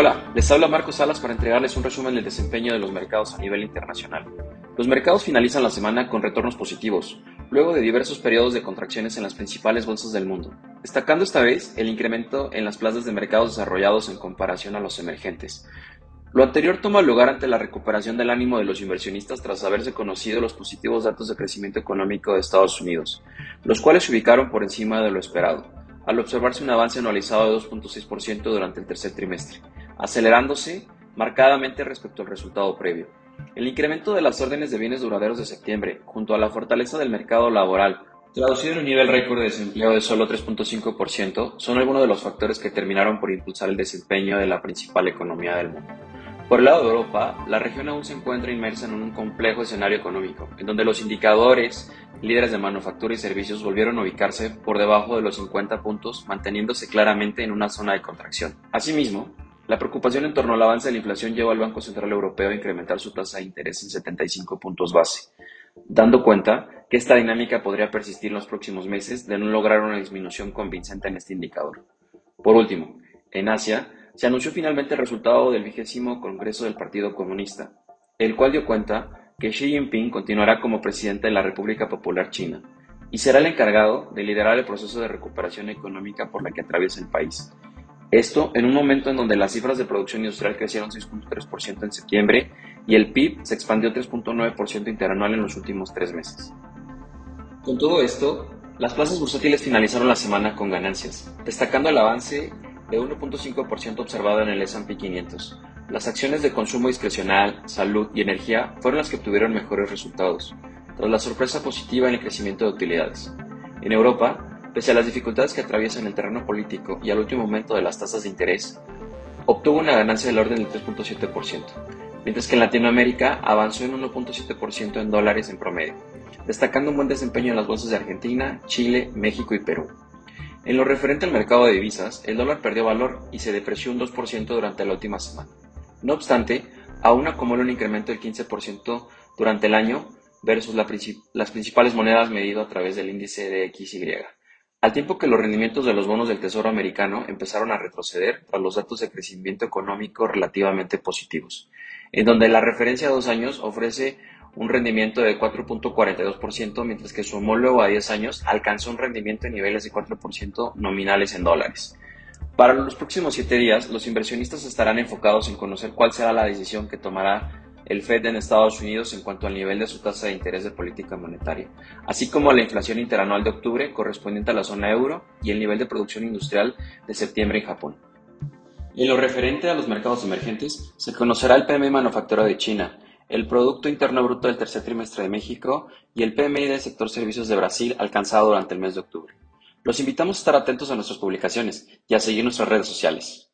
Hola, les habla Marcos Salas para entregarles un resumen del desempeño de los mercados a nivel internacional. Los mercados finalizan la semana con retornos positivos, luego de diversos periodos de contracciones en las principales bolsas del mundo, destacando esta vez el incremento en las plazas de mercados desarrollados en comparación a los emergentes. Lo anterior toma lugar ante la recuperación del ánimo de los inversionistas tras haberse conocido los positivos datos de crecimiento económico de Estados Unidos, los cuales se ubicaron por encima de lo esperado, al observarse un avance anualizado de 2.6% durante el tercer trimestre, acelerándose marcadamente respecto al resultado previo. El incremento de las órdenes de bienes duraderos de septiembre, junto a la fortaleza del mercado laboral, traducido en un nivel récord de desempleo de solo 3.5%, son algunos de los factores que terminaron por impulsar el desempeño de la principal economía del mundo. Por el lado de Europa, la región aún se encuentra inmersa en un complejo escenario económico, en donde los indicadores líderes de manufactura y servicios volvieron a ubicarse por debajo de los 50 puntos, manteniéndose claramente en una zona de contracción. Asimismo, la preocupación en torno al avance de la inflación llevó al Banco Central Europeo a incrementar su tasa de interés en 75 puntos base, dando cuenta que esta dinámica podría persistir en los próximos meses de no lograr una disminución convincente en este indicador. Por último, en Asia, se anunció finalmente el resultado del vigésimo Congreso del Partido Comunista, el cual dio cuenta que Xi Jinping continuará como presidente de la República Popular China y será el encargado de liderar el proceso de recuperación económica por la que atraviesa el país, esto en un momento en donde las cifras de producción industrial crecieron 6.3% en septiembre y el PIB se expandió 3.9% interanual en los últimos tres meses. Con todo esto, las plazas bursátiles finalizaron la semana con ganancias, destacando el avance de 1.5% observado en el S&P 500. Las acciones de consumo discrecional, salud y energía fueron las que obtuvieron mejores resultados, tras la sorpresa positiva en el crecimiento de utilidades. En Europa, Pese a las dificultades que atraviesan el terreno político y al último momento de las tasas de interés, obtuvo una ganancia del orden del 3.7%, mientras que en Latinoamérica avanzó en 1.7% en dólares en promedio, destacando un buen desempeño en las bolsas de Argentina, Chile, México y Perú. En lo referente al mercado de divisas, el dólar perdió valor y se depreció un 2% durante la última semana. No obstante, aún acumula un incremento del 15% durante el año versus las principales monedas medido a través del índice de XY al tiempo que los rendimientos de los bonos del Tesoro americano empezaron a retroceder tras los datos de crecimiento económico relativamente positivos, en donde la referencia a dos años ofrece un rendimiento de 4.42%, mientras que su homólogo a 10 años alcanzó un rendimiento en niveles de 4% nominales en dólares. Para los próximos siete días, los inversionistas estarán enfocados en conocer cuál será la decisión que tomará el Fed en Estados Unidos en cuanto al nivel de su tasa de interés de política monetaria, así como la inflación interanual de octubre correspondiente a la zona euro y el nivel de producción industrial de septiembre en Japón. En lo referente a los mercados emergentes, se conocerá el PMI manufacturero de China, el Producto Interno Bruto del tercer trimestre de México y el PMI del sector servicios de Brasil alcanzado durante el mes de octubre. Los invitamos a estar atentos a nuestras publicaciones y a seguir nuestras redes sociales.